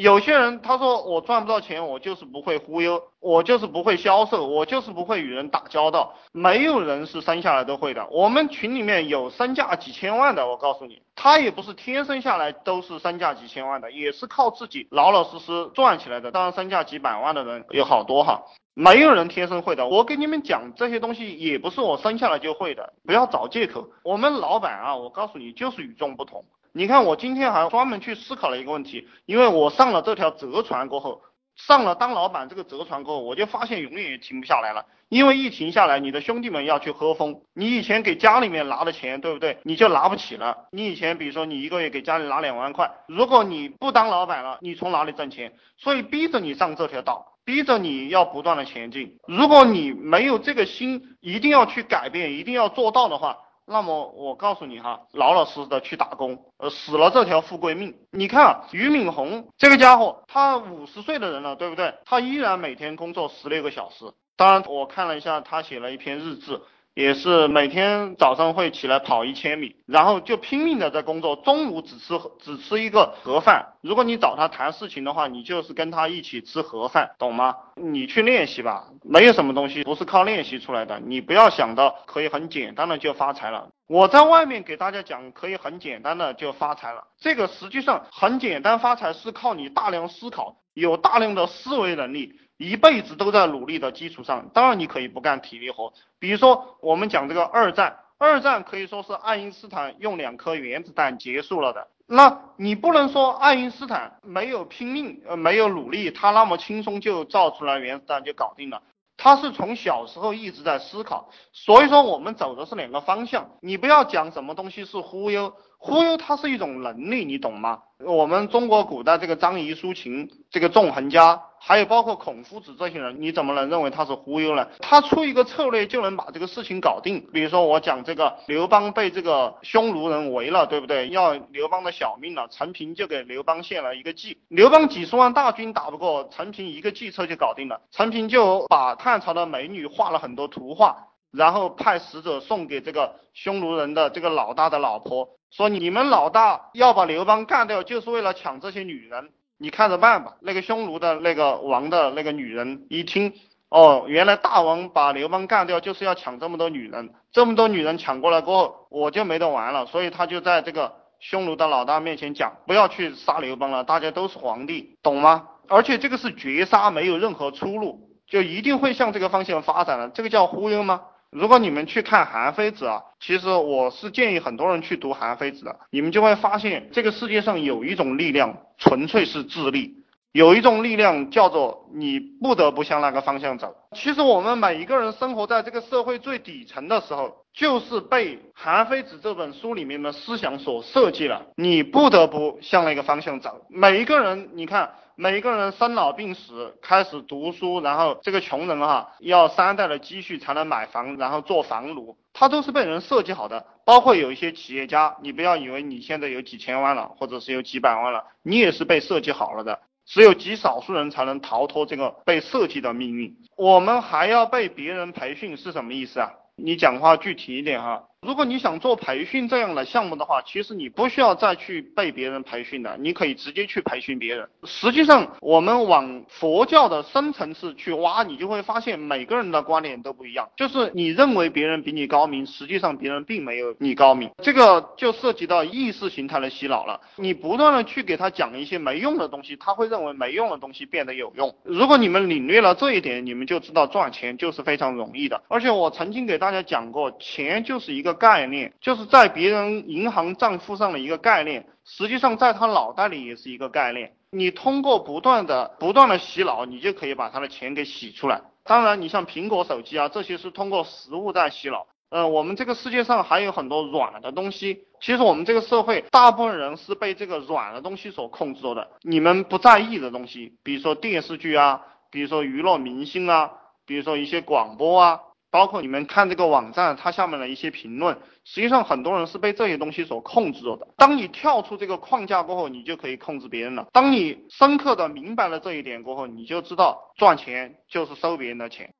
有些人他说我赚不到钱，我就是不会忽悠，我就是不会销售，我就是不会与人打交道。没有人是生下来都会的。我们群里面有身价几千万的，我告诉你，他也不是天生下来都是身价几千万的，也是靠自己老老实实赚起来的。当然，身价几百万的人有好多哈。没有人天生会的，我给你们讲这些东西也不是我生下来就会的，不要找借口。我们老板啊，我告诉你就是与众不同。你看我今天还专门去思考了一个问题，因为我上了这条折船过后，上了当老板这个折船过后，我就发现永远也停不下来了。因为一停下来，你的兄弟们要去喝风，你以前给家里面拿的钱，对不对？你就拿不起了。你以前比如说你一个月给家里拿两万块，如果你不当老板了，你从哪里挣钱？所以逼着你上这条道。逼着你要不断的前进，如果你没有这个心，一定要去改变，一定要做到的话，那么我告诉你哈，老老实实的去打工，呃，死了这条富贵命。你看俞敏洪这个家伙，他五十岁的人了，对不对？他依然每天工作十六个小时。当然，我看了一下，他写了一篇日志。也是每天早上会起来跑一千米，然后就拼命的在工作，中午只吃只吃一个盒饭。如果你找他谈事情的话，你就是跟他一起吃盒饭，懂吗？你去练习吧，没有什么东西不是靠练习出来的。你不要想到可以很简单的就发财了。我在外面给大家讲可以很简单的就发财了，这个实际上很简单发财是靠你大量思考，有大量的思维能力。一辈子都在努力的基础上，当然你可以不干体力活。比如说，我们讲这个二战，二战可以说是爱因斯坦用两颗原子弹结束了的。那你不能说爱因斯坦没有拼命，呃，没有努力，他那么轻松就造出来原子弹就搞定了。他是从小时候一直在思考。所以说，我们走的是两个方向。你不要讲什么东西是忽悠。忽悠它是一种能力，你懂吗？我们中国古代这个张仪、苏秦，这个纵横家，还有包括孔夫子这些人，你怎么能认为他是忽悠呢？他出一个策略就能把这个事情搞定。比如说我讲这个刘邦被这个匈奴人围了，对不对？要刘邦的小命了，陈平就给刘邦献了一个计。刘邦几十万大军打不过陈平，一个计策就搞定了。陈平就把汉朝的美女画了很多图画，然后派使者送给这个匈奴人的这个老大的老婆。说你们老大要把刘邦干掉，就是为了抢这些女人，你看着办吧。那个匈奴的那个王的那个女人一听，哦，原来大王把刘邦干掉就是要抢这么多女人，这么多女人抢过来过后，我就没得玩了。所以他就在这个匈奴的老大面前讲，不要去杀刘邦了，大家都是皇帝，懂吗？而且这个是绝杀，没有任何出路，就一定会向这个方向发展的，这个叫忽悠吗？如果你们去看《韩非子》啊，其实我是建议很多人去读《韩非子》的，你们就会发现这个世界上有一种力量，纯粹是智力，有一种力量叫做你不得不向那个方向走。其实我们每一个人生活在这个社会最底层的时候，就是被《韩非子》这本书里面的思想所设计了，你不得不向那个方向走。每一个人，你看。每一个人生老病死，开始读书，然后这个穷人哈，要三代的积蓄才能买房，然后做房奴，他都是被人设计好的。包括有一些企业家，你不要以为你现在有几千万了，或者是有几百万了，你也是被设计好了的。只有极少数人才能逃脱这个被设计的命运。我们还要被别人培训是什么意思啊？你讲话具体一点哈。如果你想做培训这样的项目的话，其实你不需要再去被别人培训的，你可以直接去培训别人。实际上，我们往佛教的深层次去挖，你就会发现每个人的观点都不一样。就是你认为别人比你高明，实际上别人并没有你高明。这个就涉及到意识形态的洗脑了。你不断的去给他讲一些没用的东西，他会认为没用的东西变得有用。如果你们领略了这一点，你们就知道赚钱就是非常容易的。而且我曾经给大家讲过，钱就是一个。概念就是在别人银行账户上的一个概念，实际上在他脑袋里也是一个概念。你通过不断的、不断的洗脑，你就可以把他的钱给洗出来。当然，你像苹果手机啊，这些是通过实物在洗脑。呃，我们这个世界上还有很多软的东西，其实我们这个社会大部分人是被这个软的东西所控制着的。你们不在意的东西，比如说电视剧啊，比如说娱乐明星啊，比如说一些广播啊。包括你们看这个网站，它下面的一些评论，实际上很多人是被这些东西所控制着的。当你跳出这个框架过后，你就可以控制别人了。当你深刻的明白了这一点过后，你就知道赚钱就是收别人的钱。